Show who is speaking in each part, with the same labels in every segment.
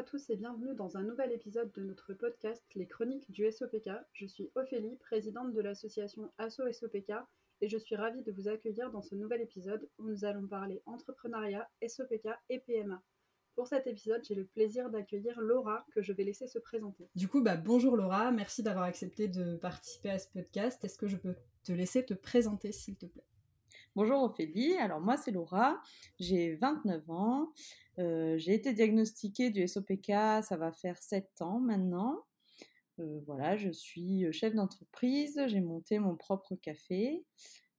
Speaker 1: à tous et bienvenue dans un nouvel épisode de notre podcast Les Chroniques du SOPK. Je suis Ophélie, présidente de l'association ASSO SOPK et je suis ravie de vous accueillir dans ce nouvel épisode où nous allons parler entrepreneuriat, SOPK et PMA. Pour cet épisode, j'ai le plaisir d'accueillir Laura que je vais laisser se présenter.
Speaker 2: Du coup, bah, bonjour Laura, merci d'avoir accepté de participer à ce podcast. Est-ce que je peux te laisser te présenter s'il te plaît?
Speaker 3: Bonjour Ophélie, alors moi c'est Laura, j'ai 29 ans, euh, j'ai été diagnostiquée du SOPK, ça va faire 7 ans maintenant. Euh, voilà, je suis chef d'entreprise, j'ai monté mon propre café,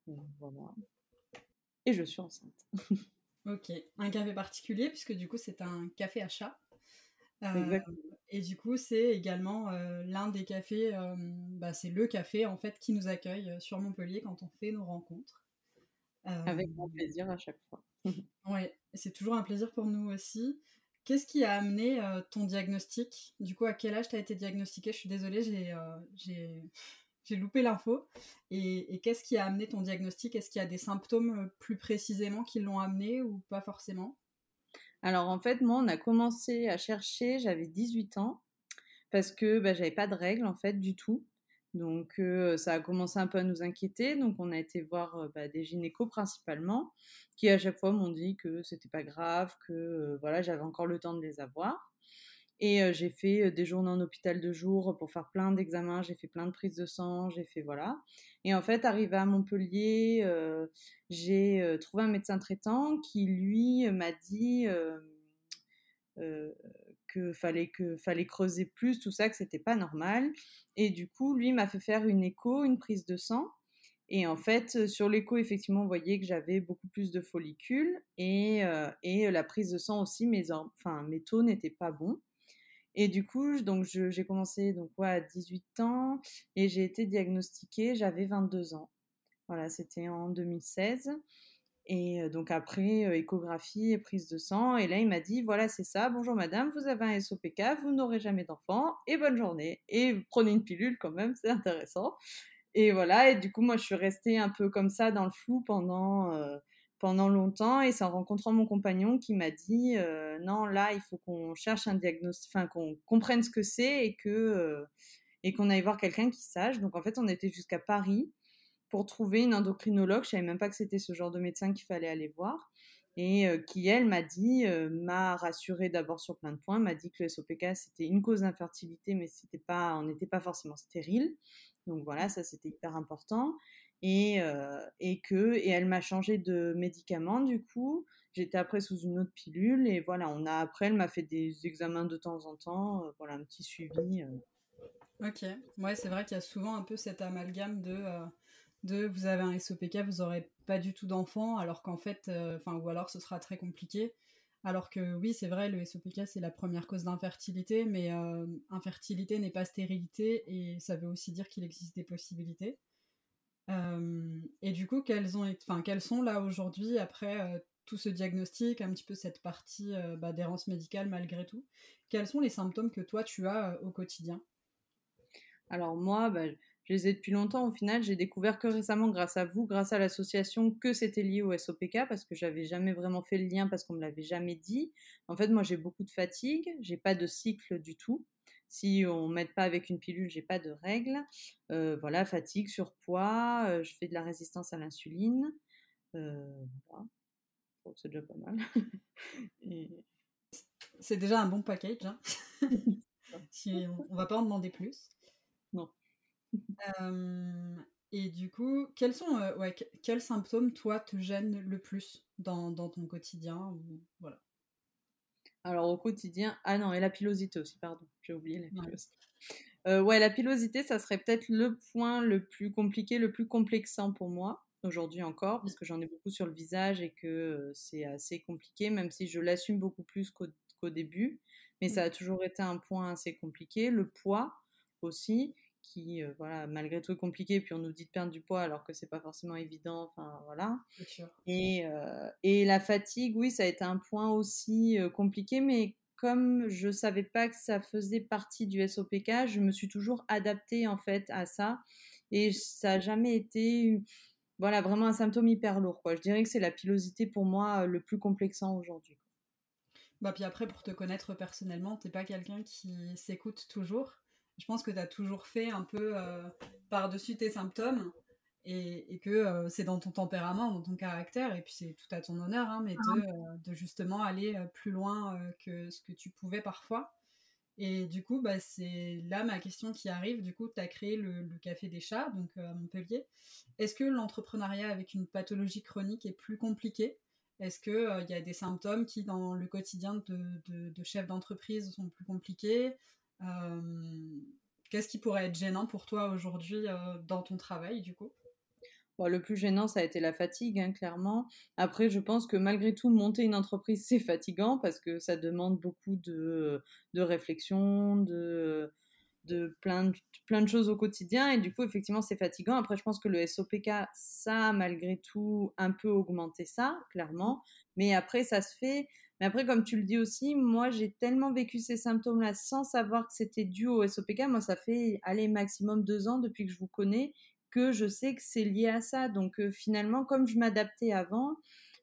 Speaker 3: euh, voilà, et je suis enceinte.
Speaker 2: ok, un café particulier puisque du coup c'est un café à chat. et du coup, c'est également l'un des cafés, bah, c'est le café en fait qui nous accueille sur Montpellier quand on fait nos rencontres.
Speaker 3: Avec grand plaisir à chaque fois.
Speaker 2: oui, c'est toujours un plaisir pour nous aussi. Qu'est-ce qui a amené ton diagnostic? Du coup, à quel âge tu as été diagnostiqué Je suis désolée, j'ai loupé l'info. Et, qu'est-ce qui a amené ton diagnostic? Est-ce qu'il y a des symptômes plus précisément qui l'ont amené ou pas forcément?
Speaker 3: Alors en fait, moi, on a commencé à chercher, j'avais 18 ans, parce que bah, j'avais pas de règles en fait du tout. Donc ça a commencé un peu à nous inquiéter. Donc on a été voir bah, des gynécos principalement, qui à chaque fois m'ont dit que c'était pas grave, que voilà j'avais encore le temps de les avoir. Et j'ai fait des journées en hôpital de jour pour faire plein d'examens, j'ai fait plein de prises de sang, j'ai fait voilà. Et en fait, arrivé à Montpellier, j'ai trouvé un médecin traitant qui lui m'a dit que fallait que fallait creuser plus tout ça que c'était pas normal. Et du coup lui m'a fait faire une écho une prise de sang. Et en fait sur l'écho effectivement on voyait que j'avais beaucoup plus de follicules. Et, euh, et la prise de sang aussi mes enfin mes taux n'étaient pas bons. Et du coup donc j'ai commencé donc ouais, à 18 ans. Et j'ai été diagnostiquée j'avais 22 ans. Voilà c'était en 2016 et donc après, échographie et prise de sang. Et là, il m'a dit, voilà, c'est ça, bonjour madame, vous avez un SOPK, vous n'aurez jamais d'enfant, et bonne journée. Et prenez une pilule quand même, c'est intéressant. Et voilà, et du coup, moi, je suis restée un peu comme ça dans le flou pendant, pendant longtemps. Et c'est en rencontrant mon compagnon qui m'a dit, non, là, il faut qu'on cherche un diagnostic, enfin, qu'on comprenne ce que c'est et que et qu'on aille voir quelqu'un qui sache. Donc, en fait, on était jusqu'à Paris pour trouver une endocrinologue. Je savais même pas que c'était ce genre de médecin qu'il fallait aller voir. Et euh, qui, elle, m'a dit, euh, m'a rassurée d'abord sur plein de points, m'a dit que le SOPK, c'était une cause d'infertilité, mais c'était pas, on n'était pas forcément stérile. Donc voilà, ça, c'était hyper important. Et, euh, et que, et elle m'a changé de médicament, du coup. J'étais après sous une autre pilule. Et voilà, on a, après, elle m'a fait des examens de temps en temps. voilà, un petit suivi.
Speaker 2: Ok. Ouais, c'est vrai qu'il y a souvent un peu cet amalgame de de vous avez un SOPK, vous n'aurez pas du tout d'enfant, alors qu'en fait, euh, enfin, ou alors ce sera très compliqué. Alors que oui, c'est vrai, le SOPK c'est la première cause d'infertilité, mais euh, infertilité n'est pas stérilité et ça veut aussi dire qu'il existe des possibilités. Euh, et du coup, quelles, ont, quelles sont là aujourd'hui, après tout ce diagnostic, un petit peu cette partie bah, d'errance médicale malgré tout, quels sont les symptômes que toi tu as au quotidien?
Speaker 3: Alors moi, bah, je les ai depuis longtemps. Au final, j'ai découvert que récemment, grâce à vous, grâce à l'association, que c'était lié au SOPK parce que j'avais jamais vraiment fait le lien parce qu'on me l'avait jamais dit. En fait, moi, j'ai beaucoup de fatigue, j'ai pas de cycle du tout. Si on m'aide pas avec une pilule, j'ai pas de règles. Euh, voilà, fatigue, surpoids, euh, je fais de la résistance à l'insuline. Euh, voilà. c'est déjà pas mal.
Speaker 2: C'est déjà un bon package. Hein. si on, on va pas en demander plus.
Speaker 3: Non
Speaker 2: et du coup, quels sont, ouais, quels symptômes, toi, te gênent le plus dans, dans ton quotidien ou, voilà.
Speaker 3: Alors, au quotidien, ah non, et la pilosité aussi, pardon, j'ai oublié la pilosité. Ouais. ouais, la pilosité, ça serait peut-être le point le plus compliqué, le plus complexant pour moi, aujourd'hui encore, parce que j'en ai beaucoup sur le visage et que c'est assez compliqué, même si je l'assume beaucoup plus qu'au début. Mais ça a toujours été un point assez compliqué. Le poids aussi, qui, euh, voilà, malgré tout est compliqué. Puis on nous dit de perdre du poids alors que c'est pas forcément évident. Enfin, voilà. Et, euh, et la fatigue, oui, ça a été un point aussi euh, compliqué, mais comme je savais pas que ça faisait partie du SOPK, je me suis toujours adaptée en fait à ça. Et ça n'a jamais été voilà, vraiment un symptôme hyper lourd. Quoi. Je dirais que c'est la pilosité pour moi le plus complexant aujourd'hui.
Speaker 2: Bah, puis après, pour te connaître personnellement, t'es pas quelqu'un qui s'écoute toujours. Je pense que tu as toujours fait un peu par-dessus tes symptômes et, que c'est dans ton tempérament, dans ton caractère, et puis c'est tout à ton honneur, hein, mais de, justement aller plus loin que ce que tu pouvais parfois. Et du coup, bah, c'est là ma question qui arrive. Du coup, tu as créé le, Café des Chats, donc à Montpellier. Est-ce que l'entrepreneuriat avec une pathologie chronique est plus compliqué? Est-ce qu'il y a des symptômes qui, dans le quotidien de, de chef d'entreprise, sont plus compliqués? Qu'est-ce qui pourrait être gênant pour toi aujourd'hui dans ton travail, du coup?
Speaker 3: Le plus gênant, ça a été la fatigue, hein, clairement. Après, je pense que malgré tout, monter une entreprise, c'est fatigant parce que ça demande beaucoup de, de réflexion, de, de, plein de plein de choses au quotidien. Et du coup, effectivement, c'est fatigant. Après, je pense que le SOPK, ça a malgré tout un peu augmenté ça, clairement. Mais après, ça se fait. Mais après, comme tu le dis aussi, moi, j'ai tellement vécu ces symptômes-là sans savoir que c'était dû au SOPK. Moi, ça fait, allez, maximum deux ans depuis que je vous connais que je sais que c'est lié à ça. Donc finalement, comme je m'adaptais avant,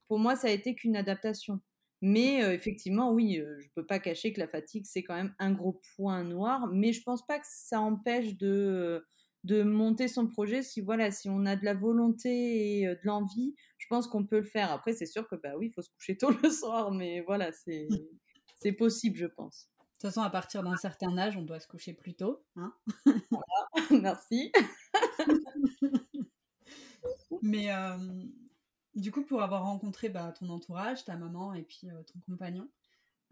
Speaker 3: pour moi, ça a été qu'une adaptation. Mais effectivement, oui, je ne peux pas cacher que la fatigue, c'est quand même un gros point noir. Mais je ne pense pas que ça empêche de, de monter son projet. Si voilà, si on a de la volonté et de l'envie, je pense qu'on peut le faire. Après, c'est sûr que bah oui, il faut se coucher tôt le soir, mais voilà, c'est c'est possible, je pense.
Speaker 2: De toute façon, à partir d'un certain âge, on doit se coucher plus tôt. Hein
Speaker 3: Merci.
Speaker 2: Mais euh, du coup, pour avoir rencontré bah, ton entourage, ta maman et puis euh, ton compagnon,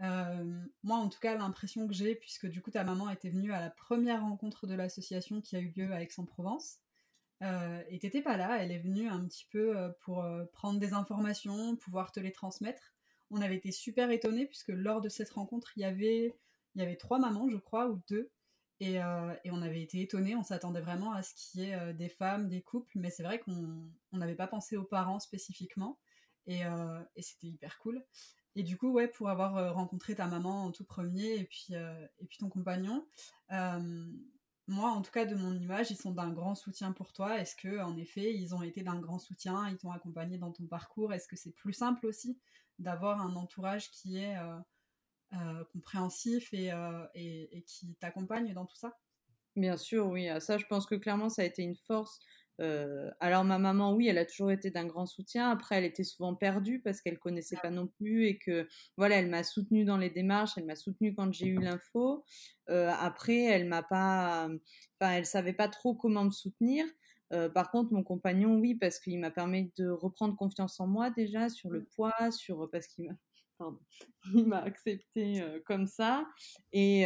Speaker 2: euh, moi en tout cas, l'impression que j'ai, puisque du coup ta maman était venue à la première rencontre de l'association qui a eu lieu à Aix-en-Provence, et t'étais pas là, elle est venue un petit peu pour prendre des informations, pouvoir te les transmettre. On avait été super étonnés puisque lors de cette rencontre, il y avait, il y avait trois mamans, je crois, ou deux, euh, et, on avait été étonnés, on s'attendait vraiment à ce qu'il y ait euh, des femmes, des couples, mais c'est vrai qu'on n'avait pas pensé aux parents spécifiquement, euh, et, c'était hyper cool. Et du coup, ouais, pour avoir rencontré ta maman en tout premier, et puis, et puis ton compagnon, moi, en tout cas, de mon image, ils sont d'un grand soutien pour toi. Est-ce que, en effet, ils ont été d'un grand soutien, ils t'ont accompagné dans ton parcours? Est-ce que c'est plus simple aussi d'avoir un entourage qui est euh, compréhensif euh, et, et, qui t'accompagne dans tout ça?
Speaker 3: Bien sûr, oui. Ça, je pense que clairement, ça a été une force. Euh, alors ma maman, oui, elle a toujours été d'un grand soutien. Après, elle était souvent perdue parce qu'elle connaissait pas non plus et que voilà, elle m'a soutenue dans les démarches, elle m'a soutenue quand j'ai eu l'info. après, elle m'a pas, enfin, elle savait pas trop comment me soutenir. par contre, mon compagnon, oui, parce qu'il m'a permis de reprendre confiance en moi déjà sur le mmh. poids, sur parce qu'il il m'a accepté comme ça. Et,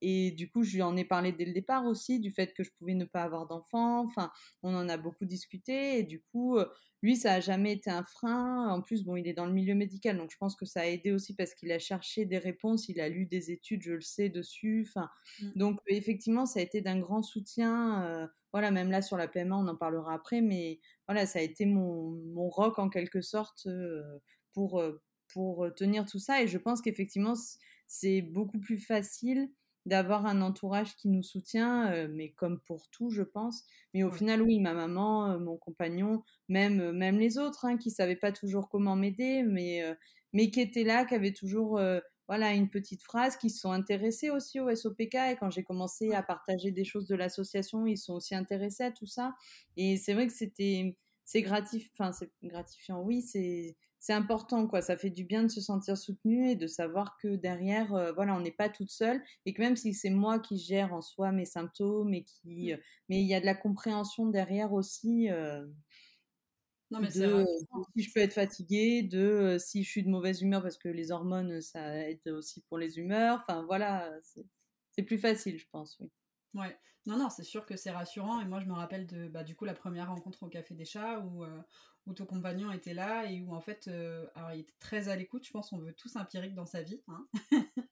Speaker 3: et, du coup, je lui en ai parlé dès le départ aussi, du fait que je pouvais ne pas avoir d'enfant. Enfin, on en a beaucoup discuté. Et du coup, lui, ça n'a jamais été un frein. En plus, bon, il est dans le milieu médical, donc je pense que ça a aidé aussi parce qu'il a cherché des réponses, il a lu des études, je le sais, dessus. Enfin, mmh. Donc, effectivement, ça a été d'un grand soutien. voilà, même là, sur la PMA, on en parlera après, mais voilà, ça a été mon, mon rock en quelque sorte pour pour tenir tout ça. Et je pense qu'effectivement, c'est beaucoup plus facile d'avoir un entourage qui nous soutient, mais comme pour tout, je pense. Mais au final, oui, ma maman, mon compagnon, même, même les autres, hein, qui savaient pas toujours comment m'aider, mais, mais qui étaient là, qui avaient toujours voilà, une petite phrase, qui se sont intéressés aussi au SOPK. Et quand j'ai commencé à partager des choses de l'association, ils sont aussi intéressés à tout ça. Et c'est vrai que c'était c'est gratif enfin, gratifiant, oui, c'est c'est important, quoi. Ça fait du bien de se sentir soutenu et de savoir que derrière, euh, voilà, on n'est pas toute seule et que même si c'est moi qui gère en soi mes symptômes et qui, mmh. euh, mais il y a de la compréhension derrière aussi. Euh, non, mais de, si je peux être fatiguée, de si je suis de mauvaise humeur parce que les hormones, ça aide aussi pour les humeurs. Enfin, voilà, c'est plus facile, je pense, oui.
Speaker 2: Non, non, c'est sûr que c'est rassurant. Et moi, je me rappelle de, bah, du coup, la première rencontre au Café des Chats où, où ton compagnon était là et où en fait, euh, alors il était très à l'écoute, je pense qu'on veut tous un dans sa vie. Hein.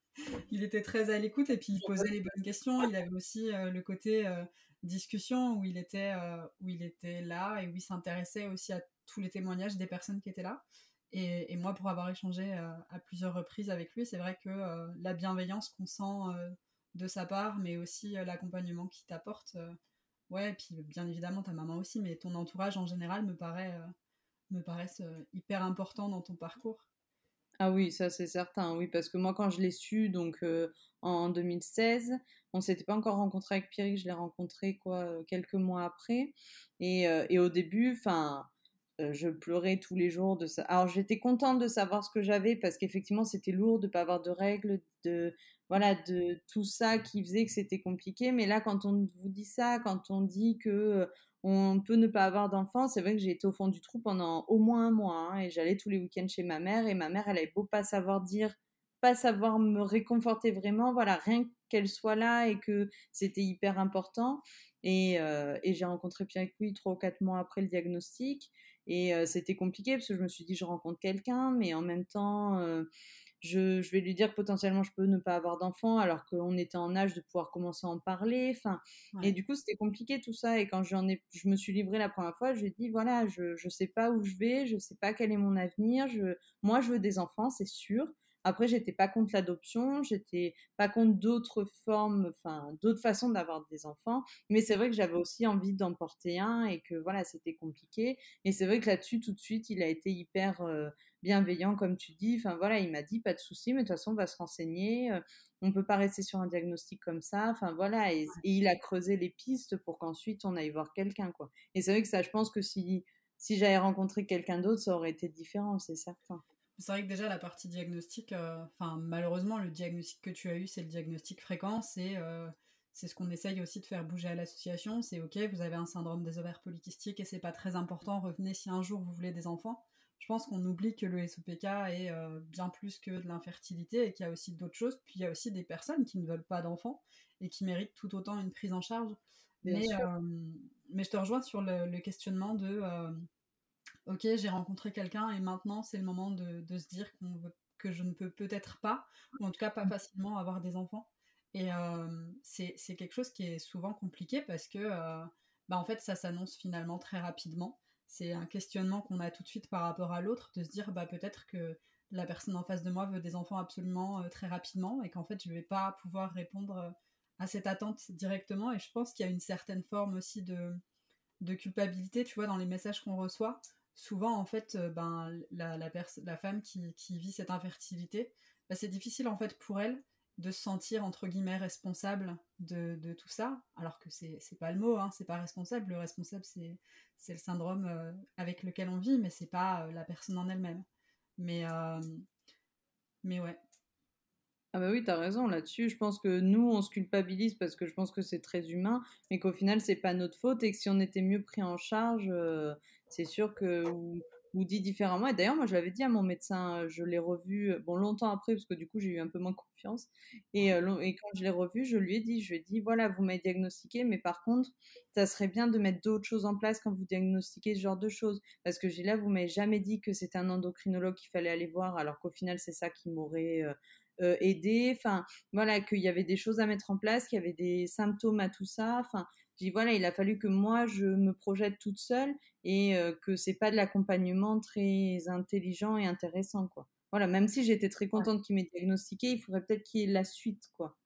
Speaker 2: il était très à l'écoute et puis il posait les bonnes questions. Il avait aussi euh, le côté euh, discussion où il, était, où il était là et où il s'intéressait aussi à tous les témoignages des personnes qui étaient là. Et, et moi, pour avoir échangé à plusieurs reprises avec lui, c'est vrai que la bienveillance qu'on sent de sa part, mais aussi l'accompagnement qu'il t'apporte, ouais, et puis bien évidemment ta maman aussi, mais ton entourage en général me paraît me paraissent hyper importants dans ton parcours.
Speaker 3: Ah oui, ça c'est certain, oui, parce que moi quand je l'ai su, donc en 2016, on s'était pas encore rencontré avec Pierrick, je l'ai rencontré quoi quelques mois après, et, et au début, enfin, je pleurais tous les jours de ça. Alors j'étais contente de savoir ce que j'avais parce qu'effectivement c'était lourd de pas avoir de règles, de voilà, de tout ça qui faisait que c'était compliqué. Mais là, quand on vous dit ça, quand on dit que on peut ne pas avoir d'enfants, c'est vrai que j'ai été au fond du trou pendant au moins un mois hein, et j'allais tous les week-ends chez ma mère et ma mère, elle avait beau pas savoir dire, pas savoir me réconforter vraiment, voilà, rien qu'elle soit là et que c'était hyper important. Et, et j'ai rencontré Pierre Louis trois ou quatre mois après le diagnostic et c'était compliqué parce que je me suis dit je rencontre quelqu'un, mais en même temps je, vais lui dire que potentiellement je peux ne pas avoir d'enfant alors qu'on était en âge de pouvoir commencer à en parler. Enfin, Et du coup, c'était compliqué tout ça. Et quand j'en ai, je me suis livrée la première fois, je lui ai dit voilà, je ne sais pas où je vais, je ne sais pas quel est mon avenir. Je, moi, je veux des enfants, c'est sûr. Après, j'étais pas contre l'adoption, j'étais pas contre d'autres formes, enfin d'autres façons d'avoir des enfants, mais c'est vrai que j'avais aussi envie d'en porter un et que voilà, c'était compliqué. Et c'est vrai que là-dessus, tout de suite, il a été hyper euh, bienveillant, comme tu dis. Enfin voilà, il m'a dit pas de souci, mais de toute façon, on va se renseigner. Euh, on peut pas rester sur un diagnostic comme ça. Enfin voilà, et, il a creusé les pistes pour qu'ensuite on aille voir quelqu'un quoi. Et c'est vrai que ça, je pense que si si j'avais rencontré quelqu'un d'autre, ça aurait été différent, c'est certain.
Speaker 2: C'est vrai que déjà la partie diagnostic, euh, enfin malheureusement le diagnostic que tu as eu c'est le diagnostic fréquent, c'est euh, c'est ce qu'on essaye aussi de faire bouger à l'association, c'est ok vous avez un syndrome des ovaires polykystiques et c'est pas très important, revenez si un jour vous voulez des enfants. Je pense qu'on oublie que le SOPK est euh, bien plus que de l'infertilité et qu'il y a aussi d'autres choses, puis il y a aussi des personnes qui ne veulent pas d'enfants et qui méritent tout autant une prise en charge. mais, mais je te rejoins sur le questionnement de ok, j'ai rencontré quelqu'un et maintenant c'est le moment de, se dire que je ne peux peut-être pas, ou en tout cas pas facilement avoir des enfants. Et euh, c'est quelque chose qui est souvent compliqué parce que euh, bah, en fait ça s'annonce finalement très rapidement. C'est un questionnement qu'on a tout de suite par rapport à l'autre, de se dire bah, peut-être que la personne en face de moi veut des enfants absolument euh, très rapidement et qu'en fait je ne vais pas pouvoir répondre à cette attente directement. Et je pense qu'il y a une certaine forme aussi de, de culpabilité, tu vois, dans les messages qu'on reçoit souvent, en fait, euh, ben, la, la, femme qui, vit cette infertilité, ben, c'est difficile, en fait, pour elle de se sentir, entre guillemets, responsable de, tout ça, alors que c'est pas le mot, hein, c'est pas responsable. Le responsable, c'est le syndrome euh, avec lequel on vit, mais c'est pas euh, la personne en elle-même. Mais, mais ouais.
Speaker 3: Ah bah oui, t'as raison là-dessus. Je pense que nous, on se culpabilise parce que je pense que c'est très humain, mais qu'au final, c'est pas notre faute et que si on était mieux pris en charge, c'est sûr que ou, dit différemment. Et d'ailleurs, moi, je l'avais dit à mon médecin, euh, je l'ai revu, euh, bon, longtemps après, parce que du coup, j'ai eu un peu moins confiance. Et, euh, et quand je l'ai revu, je lui ai dit, je lui ai dit, voilà, vous m'avez diagnostiqué, mais par contre, ça serait bien de mettre d'autres choses en place quand vous diagnostiquez ce genre de choses. Parce que j'ai là, vous m'avez jamais dit que c'était un endocrinologue qu'il fallait aller voir, alors qu'au final, c'est ça qui m'aurait aidé. Enfin, voilà, qu'il y avait des choses à mettre en place, qu'il y avait des symptômes à tout ça. Enfin, j'ai voilà, il a fallu que moi je me projette toute seule et que que c'est pas de l'accompagnement très intelligent et intéressant quoi. Voilà, même si j'étais très contente qu'il m'ait diagnostiqué, il faudrait peut-être qu'il y ait la suite quoi.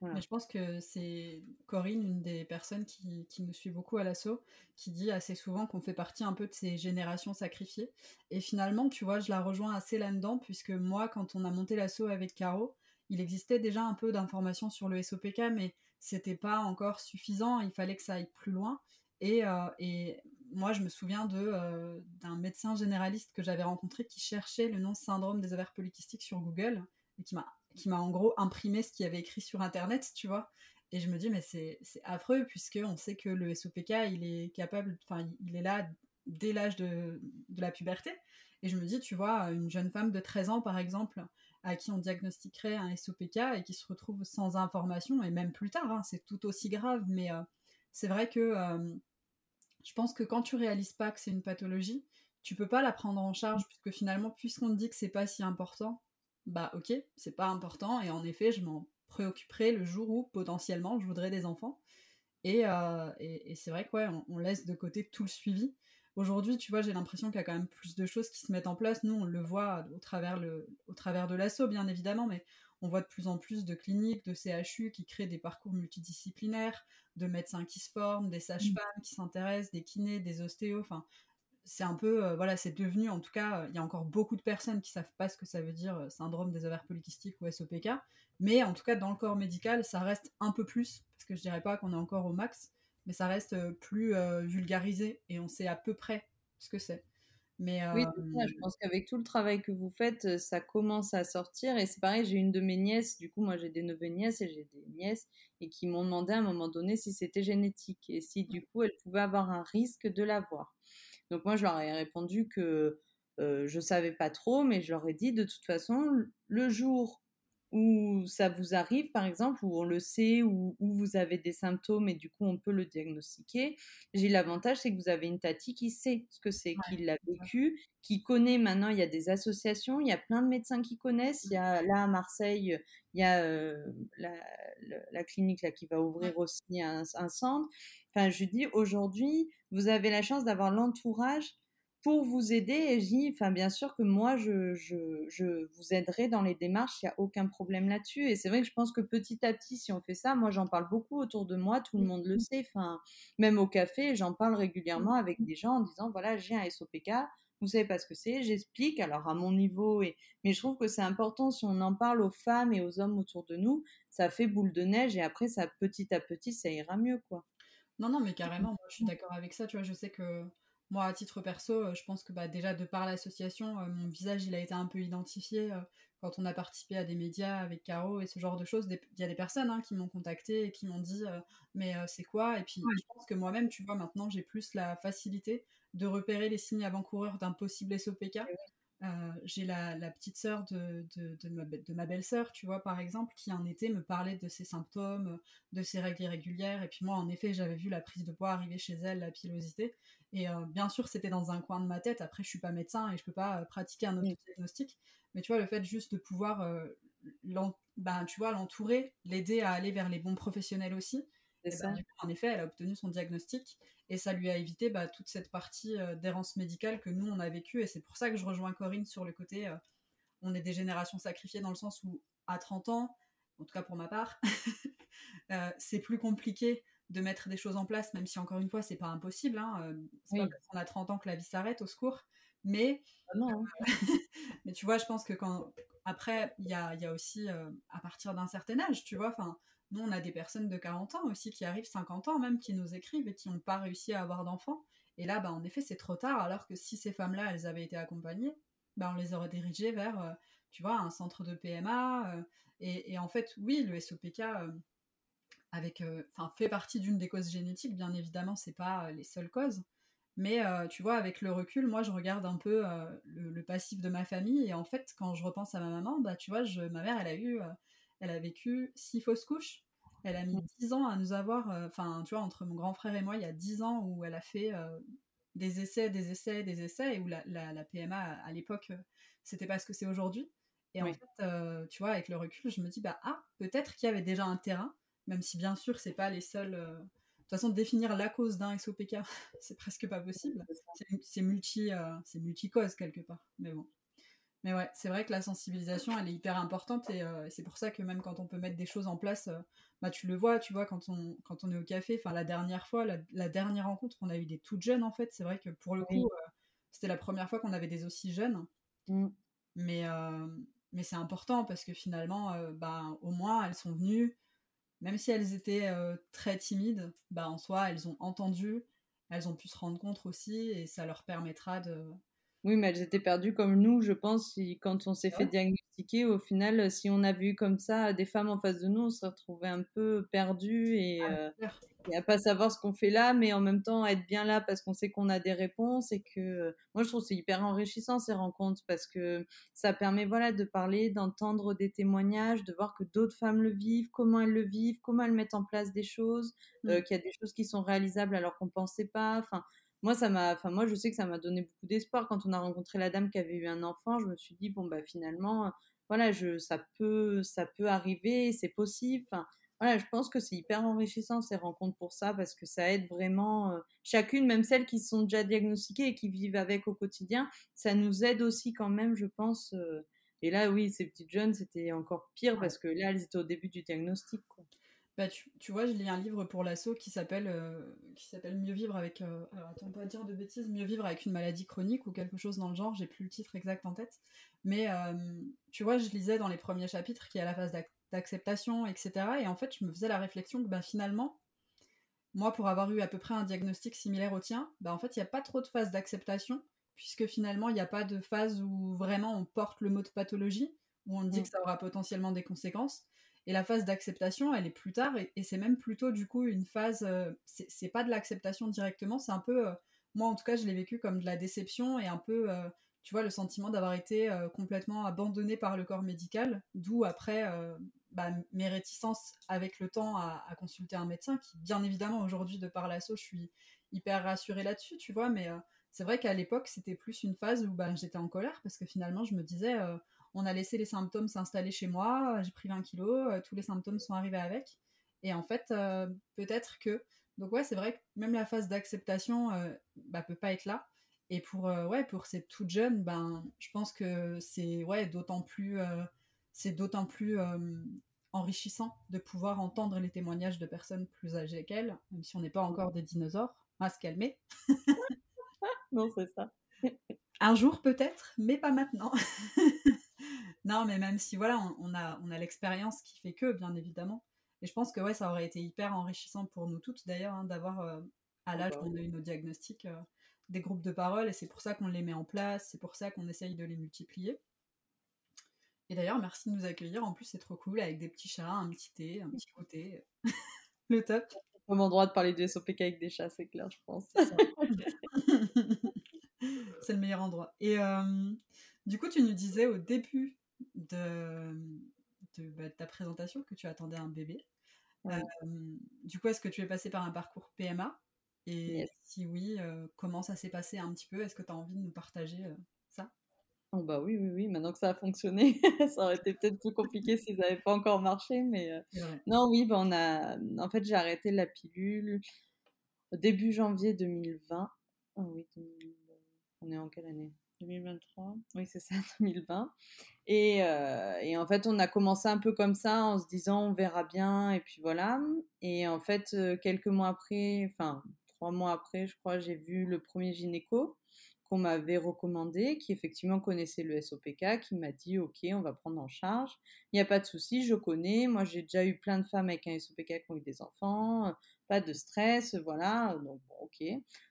Speaker 2: Mais je pense que c'est Corinne, une des personnes qui, qui nous suit beaucoup à l'assaut, qui dit assez souvent qu'on fait partie un peu de ces générations sacrifiées. Et finalement, tu vois, je la rejoins assez là-dedans, puisque moi, quand on a monté l'assaut avec Caro, il existait déjà un peu d'informations sur le SOPK, mais c'était pas encore suffisant, il fallait que ça aille plus loin. Et, euh, et moi, je me souviens euh, d'un médecin généraliste que j'avais rencontré qui cherchait le nom syndrome des ovaires polykystiques sur Google et qui m'a, en gros imprimé ce qu'il avait écrit sur Internet, tu vois. Et je me dis, mais c'est, affreux, puisqu'on sait que le SOPK, il est capable, enfin, il est là dès l'âge de, de la puberté. Et je me dis, tu vois, une jeune femme de 13 ans, par exemple, à qui on diagnostiquerait un SOPK et qui se retrouve sans information, et même plus tard, hein, c'est tout aussi grave, mais euh, c'est vrai que euh, je pense que quand tu réalises pas que c'est une pathologie, tu peux pas la prendre en charge, puisque finalement, puisqu'on te dit que c'est pas si important, bah ok, c'est pas important, et en effet, je m'en préoccuperai le jour où potentiellement je voudrais des enfants. Et, euh, c'est vrai qu'on ouais, on laisse de côté tout le suivi. Aujourd'hui, tu vois, j'ai l'impression qu'il y a quand même plus de choses qui se mettent en place. Nous, on le voit au travers, le, au travers de l'assaut, bien évidemment, mais on voit de plus en plus de cliniques, de CHU qui créent des parcours multidisciplinaires, de médecins qui se forment, des sages-femmes qui s'intéressent, des kinés, des ostéos. Enfin, c'est un peu, voilà, c'est devenu, en tout cas, il y a encore beaucoup de personnes qui savent pas ce que ça veut dire syndrome des ovaires polykystiques ou SOPK, mais en tout cas, dans le corps médical, ça reste un peu plus, parce que je dirais pas qu'on est encore au max, mais ça reste plus vulgarisé et on sait à peu près ce que c'est. Mais,
Speaker 3: Oui, je pense qu'avec tout le travail que vous faites, ça commence à sortir. Et c'est pareil, j'ai une de mes nièces, du coup, moi j'ai des neveux nièces et j'ai des nièces, et qui m'ont demandé à un moment donné si c'était génétique et si du coup elles pouvaient avoir un risque de l'avoir. Donc moi je leur ai répondu que je je savais pas trop, mais je leur ai dit de toute façon, le jour où ça vous arrive, par exemple, où on le sait, où, vous avez des symptômes et du coup on peut le diagnostiquer. J'ai l'avantage, c'est que vous avez une tati qui sait ce que c'est, qui l'a vécu, qui connaît maintenant, il y a des associations, il y a plein de médecins qui connaissent. Il y a là à Marseille, il y a la, clinique là, qui va ouvrir aussi un, un centre. Enfin, je dis, aujourd'hui, vous avez la chance d'avoir l'entourage pour vous aider. Et je dis, enfin, bien sûr que moi, je, je, je vous aiderai dans les démarches, il n'y a aucun problème là-dessus. Et c'est vrai que je pense que petit à petit, si on fait ça, moi, j'en parle beaucoup autour de moi, tout le monde le mmh. sait. Enfin, même au café, j'en parle régulièrement mmh. avec des gens en disant, voilà, j'ai un SOPK. Vous savez pas ce que c'est, j'explique, alors à mon niveau, et... mais je trouve que c'est important si on en parle aux femmes et aux hommes autour de nous, ça fait boule de neige et après, ça petit à petit, ça ira mieux, quoi.
Speaker 2: Non, non, mais carrément, moi, je suis d'accord avec ça, tu vois, je sais que moi, à titre perso, euh, je pense que bah, déjà de par l'association, euh, mon visage il a été un peu identifié euh, quand on a participé à des médias avec Caro et ce genre de choses. Il y a des personnes hein, qui m'ont contacté et qui m'ont dit mais c'est quoi? Et puis je pense que moi-même, tu vois, maintenant j'ai plus la facilité de repérer les signes avant-coureurs d'un possible SOPK. J'ai la, petite sœur de, de, ma, belle-sœur, tu vois, par exemple, qui en été me parlait de ses symptômes, de ses règles irrégulières. Et puis moi, en effet, j'avais vu la prise de poids arriver chez elle, la pilosité. Et euh, bien sûr, c'était dans un coin de ma tête. Après, je suis pas médecin et je peux pas euh, pratiquer un autre diagnostic. Mais tu vois, le fait juste de pouvoir euh, ben, tu vois, l'entourer, l'aider à aller vers les bons professionnels aussi. Ben, en effet, elle a obtenu son diagnostic et ça lui a évité bah, toute cette partie d'errance médicale que nous, on a vécue. Et c'est pour ça que je rejoins Corinne sur le côté on est des générations sacrifiées dans le sens où à 30 ans, en tout cas pour ma part, c'est plus compliqué de mettre des choses en place, même si encore une fois, c'est pas impossible. Hein, euh, c'est pas parce qu'on a 30 ans que la vie s'arrête, au secours. Mais,
Speaker 3: ah non, hein.
Speaker 2: mais tu vois, je pense que quand. Après, il y a, y a, aussi euh, à partir d'un certain âge, tu vois. Enfin, nous, on a des personnes de 40 ans aussi qui arrivent, 50 ans même, qui nous écrivent et qui n'ont pas réussi à avoir d'enfants. Et là, bah, en effet, c'est trop tard, alors que si ces femmes-là, elles avaient été accompagnées, bah, on les aurait dirigées vers, euh, tu vois, un centre de PMA. et, et, en fait, oui, le SOPK avec, euh, enfin, fait partie d'une des causes génétiques, bien évidemment, c'est pas euh, les seules causes. Mais euh, tu vois, avec le recul, moi, je regarde un peu le, passif de ma famille. Et en fait, quand je repense à ma maman, bah, tu vois, ma mère, elle a eu, elle a vécu six fausses couches. Elle a mis mmh. dix ans à nous avoir, enfin, tu vois, entre mon grand frère et moi, il y a dix ans où elle a fait des essais, des essais, des essais, et où la, la, PMA, à, l'époque, c'était pas ce que c'est aujourd'hui. Et en fait, tu vois, avec le recul, je me dis, bah, ah, peut-être qu'il y avait déjà un terrain, même si bien sûr c'est pas les seuls. Euh, de toute façon, définir la cause d'un SOPK, c'est presque pas possible. C'est multi, euh, c'est multi-cause quelque part. Mais bon. Mais ouais, c'est vrai que la sensibilisation, elle est hyper importante et euh, c'est pour ça que même quand on peut mettre des choses en place, bah tu le vois, tu vois quand on quand on est au café. Enfin la dernière fois, la, dernière rencontre, on a eu des toutes jeunes en fait. C'est vrai que pour le coup, c'était la première fois qu'on avait des aussi jeunes. Mm. Mais mais c'est important parce que finalement, bah au moins elles sont venues même si elles étaient euh, très timides, bah, en soi, elles ont entendu, elles ont pu se rendre compte aussi, et ça leur permettra de...
Speaker 3: Oui, mais elles étaient perdues comme nous, je pense, si, quand on s'est fait diagnostiquer. Au final, si on avait eu comme ça des femmes en face de nous, on se retrouvait un peu perdus et, ah, euh, et à pas savoir ce qu'on fait là, mais en même temps être bien là parce qu'on sait qu'on a des réponses et que moi je trouve c'est hyper enrichissant ces rencontres parce que ça permet voilà de parler, d'entendre des témoignages, de voir que d'autres femmes le vivent, comment elles le vivent, comment elles mettent en place des choses, euh, mmh. qu'il y a des choses qui sont réalisables alors qu'on pensait pas. Enfin, moi ça m'a, enfin moi je sais que ça m'a donné beaucoup d'espoir quand on a rencontré la dame qui avait eu un enfant. Je me suis dit bon bah finalement voilà je ça peut ça peut arriver, c'est possible. Enfin, voilà, je pense que c'est hyper enrichissant ces rencontres pour ça parce que ça aide vraiment euh, chacune, même celles qui sont déjà diagnostiquées et qui vivent avec au quotidien, ça nous aide aussi quand même, je pense. Euh, et là, oui, ces petites jeunes, c'était encore pire parce que là, elles étaient au début du diagnostic. Quoi.
Speaker 2: Bah, tu, tu, vois, je lis un livre pour l'assaut qui s'appelle euh, qui s'appelle Mieux vivre avec. Euh, alors attends, pas dire de bêtises, Mieux vivre avec une maladie chronique ou quelque chose dans le genre. J'ai plus le titre exact en tête. Mais euh, tu vois, je lisais dans les premiers chapitres qu'il y a la phase d'acceptation, etc. Et en fait, je me faisais la réflexion que bah, finalement, moi, pour avoir eu à peu près un diagnostic similaire au tien, bah, en fait, il n'y a pas trop de phase d'acceptation, puisque finalement, il n'y a pas de phase où vraiment on porte le mot de pathologie, où on dit mmh. que ça aura potentiellement des conséquences. Et la phase d'acceptation, elle est plus tard, et, c'est même plutôt du coup une phase, euh, c'est pas de l'acceptation directement, c'est un peu, euh, moi en tout cas, je l'ai vécu comme de la déception et un peu, euh, tu vois, le sentiment d'avoir été complètement abandonné par le corps médical, d'où après bah, mes réticences avec le temps à, consulter un médecin, qui bien évidemment aujourd'hui de par l'assaut, je suis hyper rassurée là-dessus, tu vois, mais c'est vrai qu'à l'époque, c'était plus une phase où bah, j'étais en colère parce que finalement, je me disais on a laissé les symptômes s'installer chez moi, j'ai pris 20 kilos, euh, tous les symptômes sont arrivés avec. Et en fait, euh, peut-être que. Donc, ouais, c'est vrai que même la phase d'acceptation euh, bah, peut pas être là. Et pour, ouais, pour ces toutes jeunes, ben, je pense que c'est ouais, d'autant plus, c'est d'autant plus enrichissant de pouvoir entendre les témoignages de personnes plus âgées qu'elles, même si on n'est pas encore des dinosaures, à se calmer.
Speaker 3: non, c'est ça.
Speaker 2: Un jour peut-être, mais pas maintenant. Non, mais même si voilà, on, a, on a l'expérience qui fait que, bien évidemment. Et je pense que ouais, ça aurait été hyper enrichissant pour nous toutes d'ailleurs, hein, d'avoir euh, à l'âge où on a eu nos diagnostics euh, des groupes de parole, et c'est pour ça qu'on les met en place, c'est pour ça qu'on essaye de les multiplier. Et d'ailleurs, merci de nous accueillir. En plus, c'est trop cool avec des petits chats, un petit thé, un petit côté. le top.
Speaker 3: Comme endroit de parler du SOPK avec des chats, c'est clair, je pense.
Speaker 2: c'est le meilleur endroit. Et euh, du coup, tu nous disais au début de, bah, de, ta présentation que tu attendais un bébé. du coup, est-ce que tu es passé par un parcours PMA Et si oui, comment ça s'est passé un petit peu? Est-ce que tu as envie de nous partager ça?
Speaker 3: Oh bah oui, oui, oui, maintenant que ça a fonctionné, ça aurait été peut-être plus compliqué si ça n'avait pas encore marché, mais non, oui, bah on a, en fait, j'ai arrêté la pilule début janvier 2020. Oh oui, on est en quelle année? 2023 Oui, c'est ça, 2020. Et, euh, et, en fait, on a commencé un peu comme ça en se disant on verra bien, et puis voilà. Et en fait, euh, quelques mois après, enfin, trois mois après, je crois, j'ai vu le premier gynéco qu'on m'avait recommandé, qui effectivement connaissait le SOPK, qui m'a dit ok, on va prendre en charge. Il n'y a pas de souci, je connais. Moi, j'ai déjà eu plein de femmes avec un SOPK qui ont eu des enfants, pas de stress, voilà. Donc, bon, ok.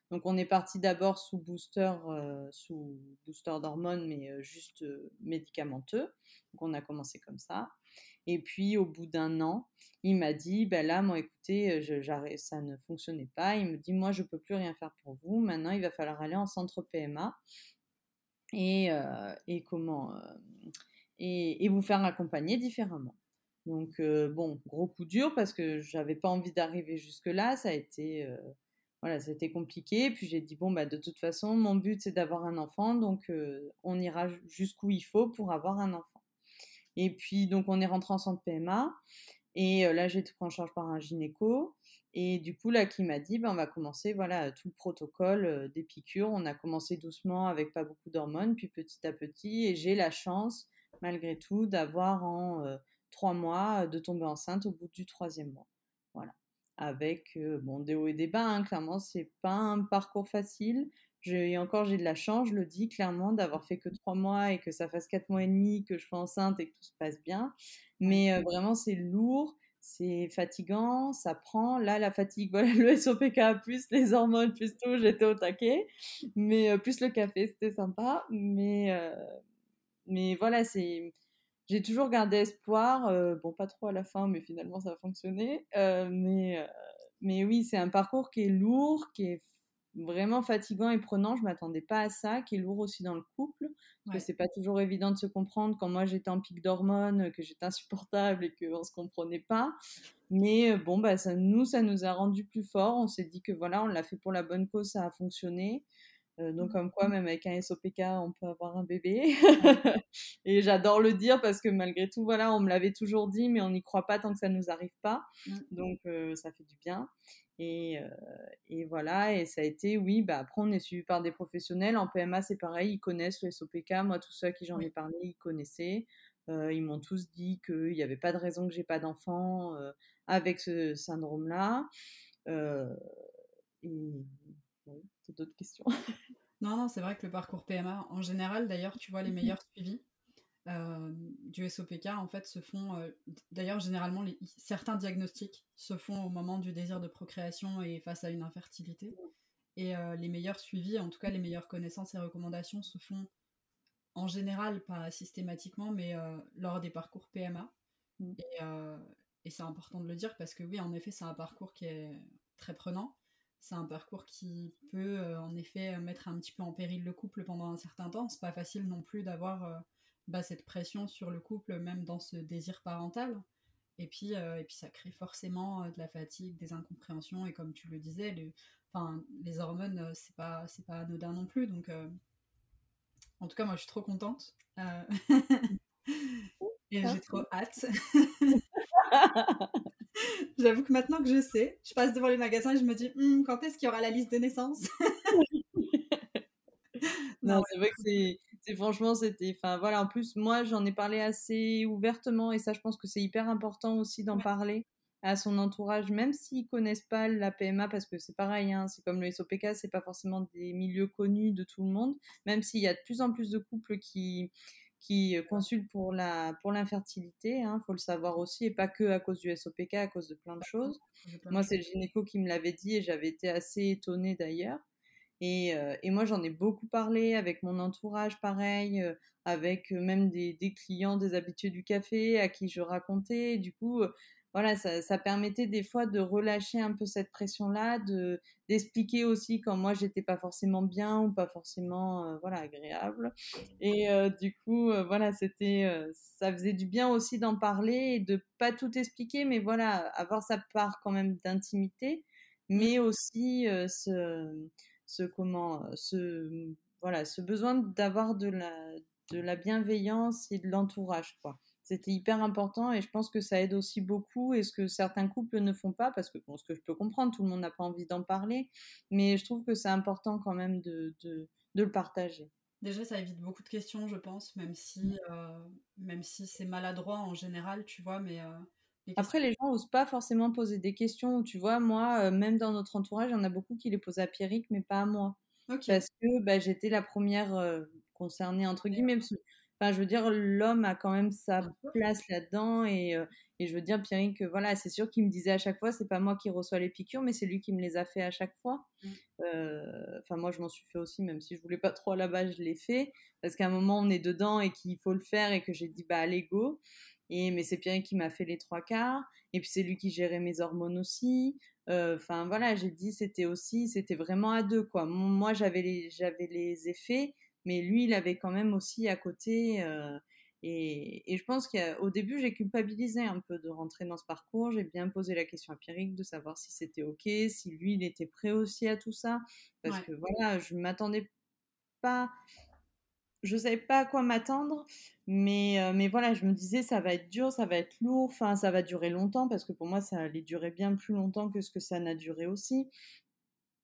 Speaker 3: Donc on est parti d'abord sous booster, euh, sous booster d'hormones, mais euh, juste euh, médicamenteux. Donc on a commencé comme ça. Et puis au bout d'un an, il m'a dit, ben là, moi, écoutez, ça ne fonctionnait pas. Il me dit, moi, je peux plus rien faire pour vous. Maintenant, il va falloir aller en centre PMA et, et comment et, et, vous faire accompagner différemment. Donc bon, gros coup dur parce que j'avais pas envie d'arriver jusque là. Ça a été voilà, c'était compliqué. Puis j'ai dit, bon, bah, de toute façon, mon but, c'est d'avoir un enfant, donc on ira jusqu'où il faut pour avoir un enfant. Et puis, donc, on est rentré en centre PMA. Et là, j'ai été pris en charge par un gynéco. Et du coup, là, qui m'a dit, bah, on va commencer, voilà, tout le protocole des piqûres. On a commencé doucement avec pas beaucoup d'hormones, puis petit à petit. Et j'ai la chance, malgré tout, d'avoir en trois mois, de tomber enceinte au bout du troisième mois. Voilà avec bon, des hauts et des bas. Hein, clairement, c'est pas un parcours facile. et encore, j'ai de la chance, je le dis clairement, d'avoir fait que trois mois et que ça fasse quatre mois et demi que je sois enceinte et que tout se passe bien. Mais vraiment, c'est lourd, c'est fatigant, ça prend. Là, la fatigue, voilà, le SOPK, plus les hormones, plus tout, j'étais au taquet. Mais plus le café, c'était sympa. Mais, mais voilà, c'est j'ai toujours gardé espoir. Euh, bon, pas trop à la fin, mais finalement, ça a fonctionné. Euh, mais, euh, mais oui, c'est un parcours qui est lourd, qui est vraiment fatigant et prenant. Je m'attendais pas à ça, qui est lourd aussi dans le couple. Parce que c'est pas toujours évident de se comprendre quand moi j'étais en pic d'hormones, que j'étais insupportable et qu'on se comprenait pas. Mais bon, bah, ça, nous, ça nous a rendu plus forts. On s'est dit que voilà, on l'a fait pour la bonne cause, ça a fonctionné. Euh, donc, comme quoi, même avec un SOPK, on peut avoir un bébé. et j'adore le dire parce que malgré tout, voilà, on me l'avait toujours dit, mais on n'y croit pas tant que ça ne nous arrive pas. Mmh. Donc, euh, ça fait du bien. Et, euh, et, voilà, et ça a été, oui, bah après, on est suivi par des professionnels. En PMA, c'est pareil, ils connaissent le SOPK. Moi, tous ceux à qui j'en ai parlé, ils connaissaient. ils m'ont tous dit qu'il n'y avait pas de raison que j'ai pas d'enfant avec ce syndrome-là. et d'autres questions.
Speaker 2: Non, non, c'est vrai que le parcours PMA, en général, d'ailleurs, tu vois, les meilleurs suivis du SOPK, en fait, se font. d'ailleurs, généralement, certains diagnostics se font au moment du désir de procréation et face à une infertilité. Et les meilleurs suivis, en tout cas, les meilleures connaissances et recommandations se font en général, pas systématiquement, mais lors des parcours PMA. Et, et c'est important de le dire parce que, oui, en effet, c'est un parcours qui est très prenant c'est un parcours qui peut euh, en effet mettre un petit peu en péril le couple pendant un certain temps. C'est pas facile non plus d'avoir euh, bah, cette pression sur le couple, même dans ce désir parental. Et puis, euh, et puis ça crée forcément de la fatigue, des incompréhensions. Et comme tu le disais, les, les hormones, c'est pas, c'est pas anodin non plus. Donc, en tout cas, moi, je suis trop contente. et j'ai trop hâte. J'avoue que maintenant que je sais, je passe devant les magasins et je me dis «Hum, quand est-ce qu'il y aura la liste de naissance?
Speaker 3: Non, c'est vrai que c'est, franchement, c'était. Enfin, voilà, en plus, moi, j'en ai parlé assez ouvertement et ça, je pense que c'est hyper important aussi d'en parler à son entourage, même s'ils connaissent pas la PMA, parce que c'est pareil, hein, c'est comme le SOPK, c'est pas forcément des milieux connus de tout le monde, même s'il y a de plus en plus de couples qui, qui consultent pour la pour l'infertilité, il hein, faut le savoir aussi, et pas que à cause du SOPK, à cause de plein de choses. Moi, c'est le gynéco qui me l'avait dit et j'avais été assez étonnée d'ailleurs. Et, et, moi, j'en ai beaucoup parlé avec mon entourage, pareil, avec même des, des, clients, des habitués du café à qui je racontais. du coup, voilà, ça, permettait des fois de relâcher un peu cette pression-là, de d'expliquer aussi quand moi j'étais pas forcément bien ou pas forcément euh, voilà agréable. Et euh, du coup, euh, voilà, c'était, ça faisait du bien aussi d'en parler et de pas tout expliquer, mais voilà, avoir sa part quand même d'intimité, mais aussi ce, ce comment, ce voilà, ce besoin d'avoir de la de la bienveillance et de l'entourage, quoi c'était hyper important et je pense que ça aide aussi beaucoup et ce que certains couples ne font pas parce que bon, ce que je peux comprendre, tout le monde n'a pas envie d'en parler, mais je trouve que c'est important quand même de, de, de, le partager.
Speaker 2: Déjà, ça évite beaucoup de questions, je pense, même si, mmh. euh, même si c'est maladroit en général, tu vois, mais... Euh,
Speaker 3: Après, les gens n'osent pas forcément poser des questions. Tu vois, moi, euh, même dans notre entourage, il y en a beaucoup qui les posent à Pierrick, mais pas à moi. Parce que bah, j'étais la première concernée, entre guillemets. Enfin, je veux dire, l'homme a quand même sa place là-dedans et, et, je veux dire, Pierrick, voilà, c'est sûr qu'il me disait à chaque fois, c'est pas moi qui reçois les piqûres, mais c'est lui qui me les a fait à chaque fois. Mmh. Enfin, moi, je m'en suis fait aussi, même si je voulais pas trop à la base, je l'ai fait parce qu'à un moment, on est dedans et qu'il faut le faire et que j'ai dit, bah, allez, go. Et, mais c'est Pierrick qui m'a fait les trois quarts. Et puis c'est lui qui gérait mes hormones aussi. Enfin voilà, j'ai dit c'était aussi, c'était vraiment à deux quoi. Moi j'avais les, j'avais les effets, mais lui, il avait quand même aussi à côté. Euh, et, et, je pense qu'au début, j'ai culpabilisé un peu de rentrer dans ce parcours. J'ai bien posé la question à Pierrick de savoir si c'était OK, si lui, il était prêt aussi à tout ça. Parce que voilà, je ne m'attendais pas. Je ne savais pas à quoi m'attendre, mais, euh, mais voilà, je me disais ça va être dur, ça va être lourd, enfin ça va durer longtemps parce que pour moi ça allait durer bien plus longtemps que ce que ça n'a duré aussi.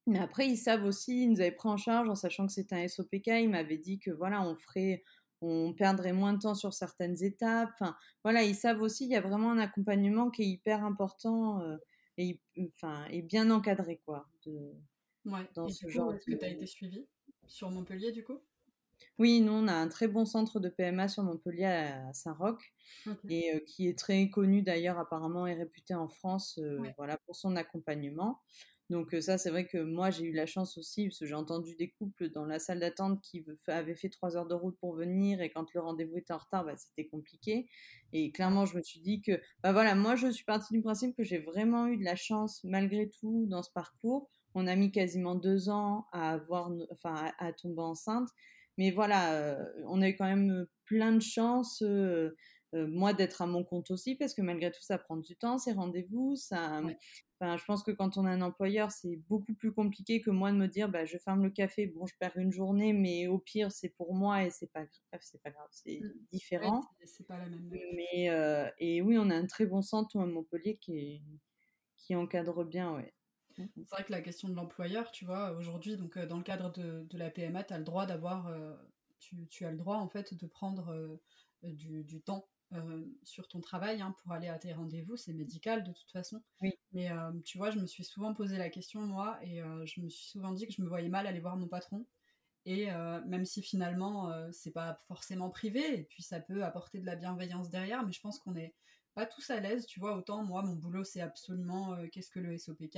Speaker 3: Mais après, ils savent aussi, ils nous avaient pris en charge en sachant que c'était un SOPK. Ils m'avaient dit que voilà, on ferait, on perdrait moins de temps sur certaines étapes. Enfin, voilà, ils savent aussi, il y a vraiment un accompagnement qui est hyper important euh, et, enfin, et bien encadré, quoi. De,
Speaker 2: ouais. Dans ce genre. Est-ce que tu as été suivi sur Montpellier, du coup?
Speaker 3: Oui, nous, on a un très bon centre de PMA sur Montpellier à Saint-Roch, et euh, qui est très connu d'ailleurs apparemment et réputé en France euh, voilà, pour son accompagnement. Donc ça, c'est vrai que moi, j'ai eu la chance aussi, parce que j'ai entendu des couples dans la salle d'attente qui avaient fait trois heures de route pour venir, et quand le rendez-vous était en retard, bah, c'était compliqué. Et clairement, je me suis dit que, bah voilà, moi, je suis partie du principe que j'ai vraiment eu de la chance, malgré tout, dans ce parcours. On a mis quasiment deux ans à avoir, enfin, à, tomber enceinte. Mais voilà, on a eu quand même plein de chance. Moi d'être à mon compte aussi parce que malgré tout ça prend du temps ces rendez-vous ça je pense que quand on a un employeur, c'est beaucoup plus compliqué que moi de me dire, bah, je ferme le café, bon, je perds une journée, mais au pire, c'est pour moi et c'est pas grave, c'est pas grave, c'est mmh. différent.
Speaker 2: c'est pas la même.
Speaker 3: Mais euh, et oui, on a un très bon centre à Montpellier qui qui encadre bien, ouais.
Speaker 2: Mmh, mmh. C'est vrai que la question de l'employeur, tu vois, aujourd'hui, donc euh, dans le cadre de, de la PMA, tu as le droit d'avoir, euh, tu, as le droit en fait de prendre du, temps sur ton travail hein, pour aller à tes rendez-vous, c'est médical de toute façon. Mais tu vois, je me suis souvent posé la question moi et je me suis souvent dit que je me voyais mal aller voir mon patron. Et même si finalement c'est pas forcément privé et puis ça peut apporter de la bienveillance derrière, mais je pense qu'on est pas tous à l'aise, tu vois. Autant moi, mon boulot c'est absolument qu'est-ce que le SOPK.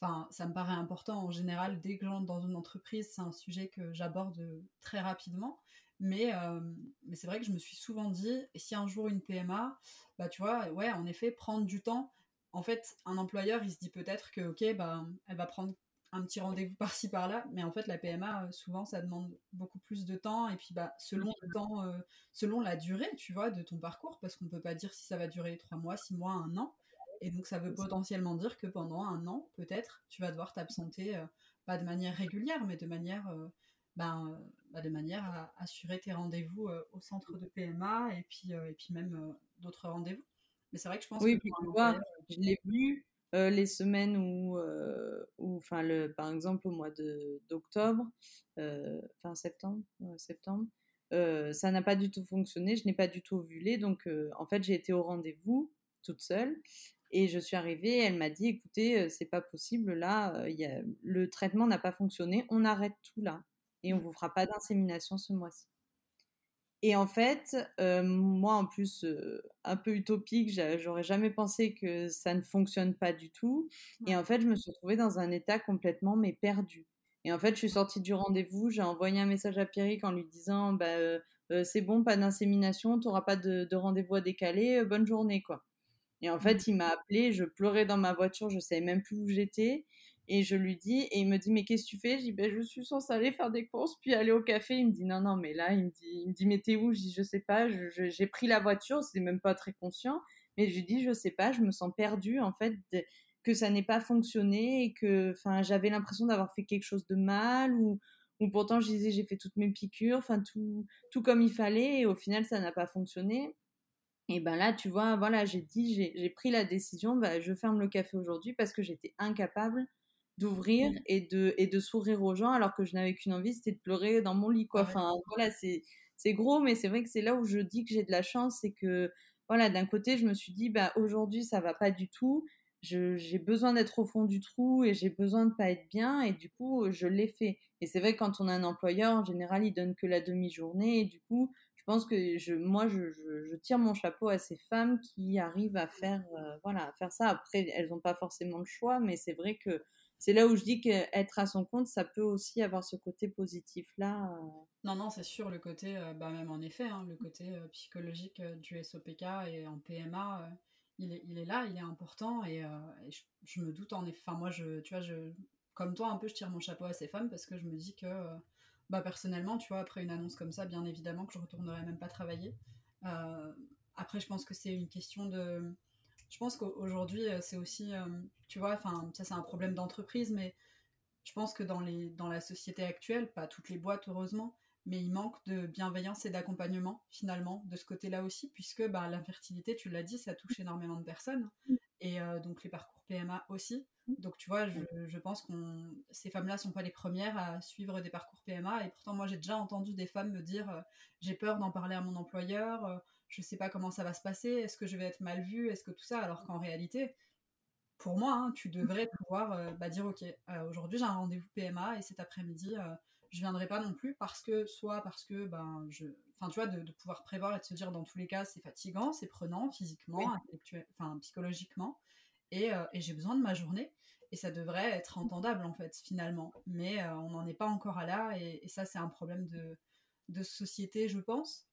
Speaker 2: Enfin, ça me paraît important en général dès que j'entre dans une entreprise, c'est un sujet que j'aborde très rapidement. Mais, euh, mais c'est vrai que je me suis souvent dit, et si un jour une PMA, bah tu vois, ouais, en effet, prendre du temps. En fait, un employeur, il se dit peut-être que, ok, bah, elle va prendre un petit rendez-vous par-ci par-là, mais en fait, la PMA, euh, souvent, ça demande beaucoup plus de temps, et puis bah, selon le temps, euh, selon la durée, tu vois, de ton parcours, parce qu'on peut pas dire si ça va durer trois mois, six mois, un an, et donc ça veut potentiellement dire que pendant un an, peut-être, tu vas devoir t'absenter, pas de manière régulière, mais de manière ben, bah, de manière à assurer tes rendez-vous au centre de PMA et puis, et puis même d'autres rendez-vous. Mais c'est vrai que je pense
Speaker 3: oui, que. tu vois, je l'ai vu les semaines où, où enfin, le, par exemple, au mois d'octobre, fin septembre, septembre ça n'a pas du tout fonctionné, je n'ai pas du tout ovulé. Donc, en fait, j'ai été au rendez-vous toute seule. Et je suis arrivée, elle m'a dit, écoutez, c'est pas possible, là, y a, le traitement n'a pas fonctionné, on arrête tout là et on vous fera pas d'insémination ce mois-ci. Et en fait, euh, moi en plus, euh, un peu utopique, j'aurais jamais pensé que ça ne fonctionne pas du tout. Et en fait, je me suis retrouvée dans un état complètement mais perdu. Et en fait, je suis sortie du rendez-vous, j'ai envoyé un message à Pierrick en lui disant bah, euh, c'est bon, pas d'insémination, tu n'auras pas de, de rendez-vous à décaler, bonne journée quoi. Et en fait, mmh. il m'a appelé, je pleurais dans ma voiture, je savais même plus où j'étais. Et je lui dis, et il me dit, mais qu'est-ce que tu fais? Je dis, ben, je suis censée aller faire des courses, puis aller au café. Il me dit, non, non, mais là, il me dit, il me dit mais t'es où? Je dis, je sais pas, j'ai pris la voiture, c'est même pas très conscient. Mais je lui dis, je sais pas, je me sens perdue, en fait, que ça n'ait pas fonctionné et que, j'avais l'impression d'avoir fait quelque chose de mal ou, ou pourtant je disais, j'ai fait toutes mes piqûres, enfin, tout, tout comme il fallait et au final, ça n'a pas fonctionné. Et ben là, tu vois, voilà, j'ai dit, j'ai pris la décision, bah, je ferme le café aujourd'hui parce que j'étais incapable d'ouvrir et de, et de sourire aux gens alors que je n'avais qu'une envie, c'était de pleurer dans mon lit. Quoi. Enfin, voilà, c'est, c'est gros, mais c'est vrai que c'est là où je dis que j'ai de la chance, c'est que, voilà, d'un côté, je me suis dit, bah, aujourd'hui, ça va pas du tout. j'ai besoin d'être au fond du trou et j'ai besoin de pas être bien et du coup je l'ai fait et c'est vrai que quand on a un employeur en général il donne que la demi-journée et du coup je pense que je, moi je, je, tire mon chapeau à ces femmes qui arrivent à faire euh, voilà à faire ça après elles n'ont pas forcément le choix mais c'est vrai que c'est là où je dis qu'être à son compte, ça peut aussi avoir ce côté positif-là. Euh.
Speaker 2: Non, non, c'est sûr, le côté, euh, bah, même en effet, hein, le côté euh, psychologique du SOPK et en PMA, il, est, il est là, il est important, et, je, me doute en effet, enfin moi, je, tu vois, je, comme toi, un peu, je tire mon chapeau à ces femmes parce que je me dis que, bah, personnellement, tu vois, après une annonce comme ça, bien évidemment que je retournerai même pas travailler. après, je pense que c'est une question de je pense qu'aujourd'hui, euh, c'est aussi, euh, tu vois, enfin, ça c'est un problème d'entreprise, mais je pense que dans, les, dans la société actuelle, pas toutes les boîtes heureusement, mais il manque de bienveillance et d'accompagnement finalement de ce côté-là aussi, puisque bah, l'infertilité, tu l'as dit, ça touche énormément de personnes, mm. et euh, donc les parcours PMA aussi. Mm. Donc tu vois, je, je pense que ces femmes-là sont pas les premières à suivre des parcours PMA, et pourtant moi j'ai déjà entendu des femmes me dire j'ai peur d'en parler à mon employeur, je sais pas comment ça va se passer, est-ce que je vais être mal vue, est-ce que tout ça, alors qu'en réalité, pour moi, hein, tu devrais pouvoir euh, bah, dire ok, euh, aujourd'hui j'ai un rendez-vous PMA et cet après-midi je euh, je viendrai pas non plus parce que soit parce que ben je, enfin tu vois, de, pouvoir prévoir et de se dire dans tous les cas c'est fatigant, c'est prenant physiquement, enfin psychologiquement et, j'ai besoin de ma journée et ça devrait être entendable en fait finalement, mais on n'en est pas encore à là et, ça c'est un problème de, de société je pense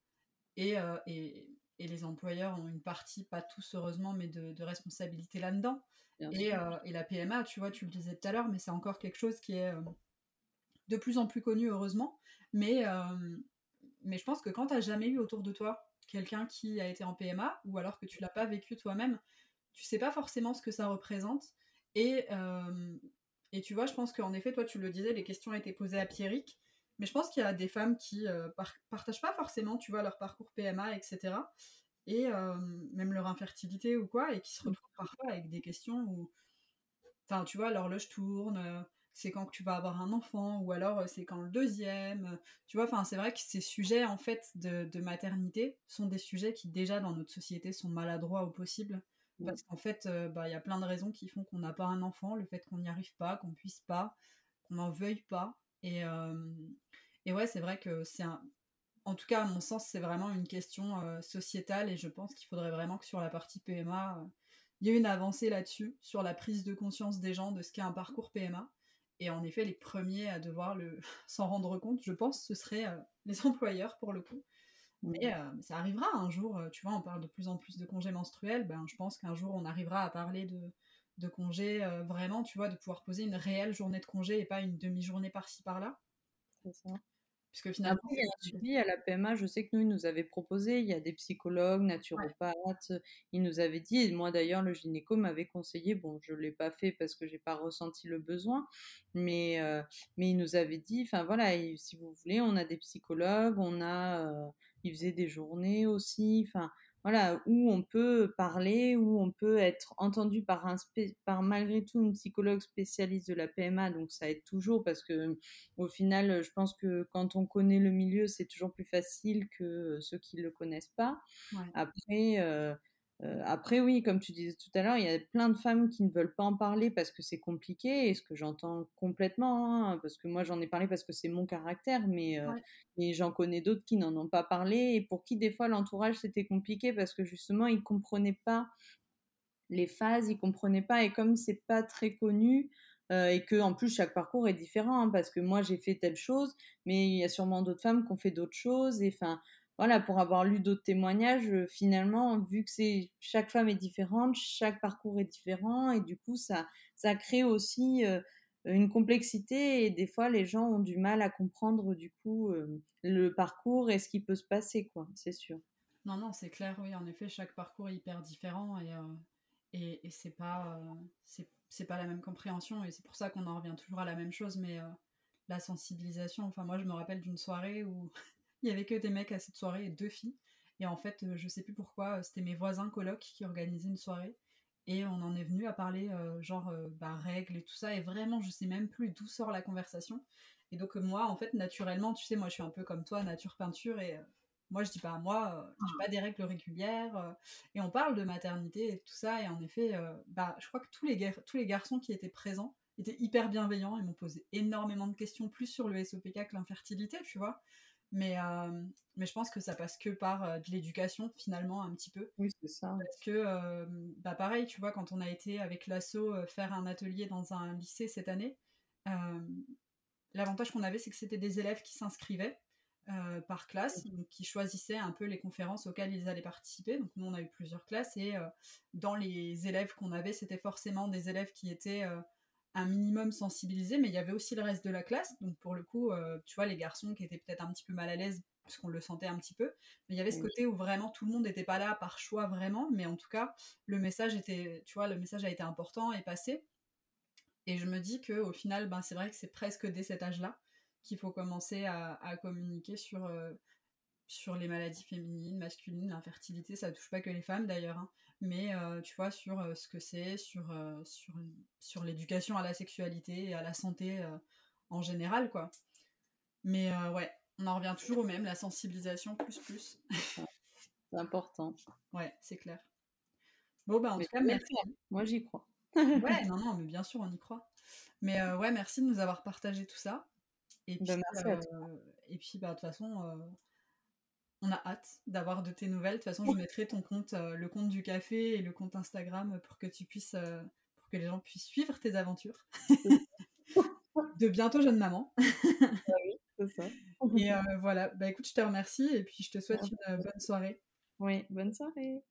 Speaker 2: euh, et, et, les employeurs ont une partie, pas tous heureusement, mais de, responsabilité là-dedans. Et, euh, et, la PMA, tu vois, tu le disais tout à l'heure, mais c'est encore quelque chose qui est euh, de plus en plus connu, heureusement. Mais, mais je pense que quand tu n'as jamais eu autour de toi quelqu'un qui a été en PMA, ou alors que tu l'as pas vécu toi-même, tu sais pas forcément ce que ça représente. Et, et tu vois, je pense qu'en effet, toi, tu le disais, les questions ont été posées à Pierrick. Mais je pense qu'il y a des femmes qui euh, partagent pas forcément, tu vois, leur parcours PMA, etc. Et euh, même leur infertilité ou quoi, et qui se retrouvent parfois avec des questions où, enfin, tu vois, l'horloge tourne, euh, c'est quand tu vas avoir un enfant, ou alors c'est quand le deuxième. Tu vois, enfin, c'est vrai que ces sujets, en fait, de, maternité sont des sujets qui, déjà, dans notre société, sont maladroits au possible. Parce qu'en fait, bah, il y a plein de raisons qui font qu'on n'a pas un enfant, le fait qu'on n'y arrive pas, qu'on puisse pas, qu'on n'en veuille pas. Et, et ouais, c'est vrai que c'est un, en tout cas, à mon sens, c'est vraiment une question euh, sociétale et je pense qu'il faudrait vraiment que sur la partie PMA, euh, il y ait une avancée là-dessus, sur la prise de conscience des gens de ce qu'est un parcours PMA. Et en effet, les premiers à devoir le s'en rendre compte, je pense, ce seraient euh, les employeurs pour le coup. Mais ça arrivera un jour, tu vois, on parle de plus en plus de congés menstruels, ben, je pense qu'un jour on arrivera à parler de, de congés vraiment, tu vois, de pouvoir poser une réelle journée de congé et pas une demi-journée par-ci par-là.
Speaker 3: C'est ça. Puisque finalement, il y a un suivi à la PMA. Je sais que nous, ils nous avaient proposé, il y a des psychologues, naturopathes, ils nous avaient dit, et moi d'ailleurs, le gynéco m'avait conseillé, bon, je ne l'ai pas fait parce que j'ai pas ressenti le besoin, mais, euh, mais il nous avait dit, enfin voilà, si vous voulez, on a des psychologues, on a, euh, ils faisaient des journées aussi, enfin voilà, où on peut parler, où on peut être entendu par, un par malgré tout une psychologue spécialiste de la PMA, donc ça aide toujours parce que au final, je pense que quand on connaît le milieu, c'est toujours plus facile que ceux qui ne le connaissent pas. Après, euh, euh, après, oui, comme tu disais tout à l'heure, il y a plein de femmes qui ne veulent pas en parler parce que c'est compliqué, et ce que j'entends complètement, hein, parce que moi j'en ai parlé parce que c'est mon caractère, mais, euh, j'en connais d'autres qui n'en ont pas parlé, et pour qui des fois l'entourage c'était compliqué parce que justement ils ne comprenaient pas les phases, ils ne comprenaient pas, et comme c'est pas très connu, euh, et que en plus chaque parcours est différent, hein, parce que moi j'ai fait telle chose, mais il y a sûrement d'autres femmes qui ont fait d'autres choses, et enfin voilà, pour avoir lu d'autres témoignages, euh, finalement, vu que c'est chaque femme est différente, chaque parcours est différent, et du coup, ça, ça crée aussi euh, une complexité, et des fois, les gens ont du mal à comprendre, du coup, euh, le parcours et ce qui peut se passer, quoi, c'est sûr.
Speaker 2: Non, non, c'est clair, oui, en effet, chaque parcours est hyper différent, et, et, et c'est pas, c'est pas la même compréhension, et c'est pour ça qu'on en revient toujours à la même chose, mais la sensibilisation, enfin, moi, je me rappelle d'une soirée où il y avait que des mecs à cette soirée et deux filles. Et en fait, euh, je sais plus pourquoi, euh, c'était mes voisins colocs qui organisaient une soirée. Et on en est venu à parler euh, genre bah, règles et tout ça. Et vraiment, je sais même plus d'où sort la conversation. Et donc moi, en fait, naturellement, tu sais, moi je suis un peu comme toi, nature peinture. Et moi, je dis pas, moi, j'ai pas des règles régulières. et on parle de maternité et tout ça. Et en effet, bah, je crois que tous les, tous les garçons qui étaient présents étaient hyper bienveillants et m'ont posé énormément de questions, plus sur le SOPK que l'infertilité, tu vois. Mais, euh, mais je pense que ça passe que par euh, de l'éducation, finalement, un petit peu.
Speaker 3: Oui, c'est ça.
Speaker 2: Parce que, euh, bah pareil, tu vois, quand on a été avec l'ASSO faire un atelier dans un lycée cette année, l'avantage qu'on avait, c'est que c'était des élèves qui s'inscrivaient. par classe, donc qui choisissaient un peu les conférences auxquelles ils allaient participer. Donc nous, on a eu plusieurs classes et dans les élèves qu'on avait, c'était forcément des élèves qui étaient un minimum sensibilisé, mais il y avait aussi le reste de la classe. Donc pour le coup, euh, tu vois, les garçons qui étaient peut-être un petit peu mal à l'aise, puisqu'on le sentait un petit peu. Mais il y avait ce côté où vraiment tout le monde n'était pas là par choix vraiment, mais en tout cas, le message était, tu vois, le message a été important et passé. Et je me dis que au final, ben, c'est vrai que c'est presque dès cet âge-là qu'il faut commencer à, communiquer sur, euh, sur les maladies féminines, masculines, l'infertilité. Ça touche pas que les femmes d'ailleurs. Hein mais euh, tu vois, sur euh, ce que c'est, sur, euh, sur, sur l'éducation à la sexualité et à la santé en général, quoi. Mais ouais, on en revient toujours au même, la sensibilisation plus plus.
Speaker 3: c'est important.
Speaker 2: Ouais, c'est clair. Bon, bah en tout cas, merci.
Speaker 3: Moi, j'y crois.
Speaker 2: ouais, non, non, mais bien sûr, on y croit. Mais ouais, merci de nous avoir partagé tout ça. Et
Speaker 3: bah,
Speaker 2: puis, et puis bah, de toute façon, on a hâte d'avoir de tes nouvelles. De toute façon, je mettrai ton compte, euh, le compte du café et le compte Instagram pour que tu puisses, euh, pour que les gens puissent suivre tes aventures. de bientôt jeune maman.
Speaker 3: Ah oui, c'est ça.
Speaker 2: Et euh, voilà, bah écoute, je te remercie et puis je te souhaite une bonne soirée.
Speaker 3: Oui, bonne soirée.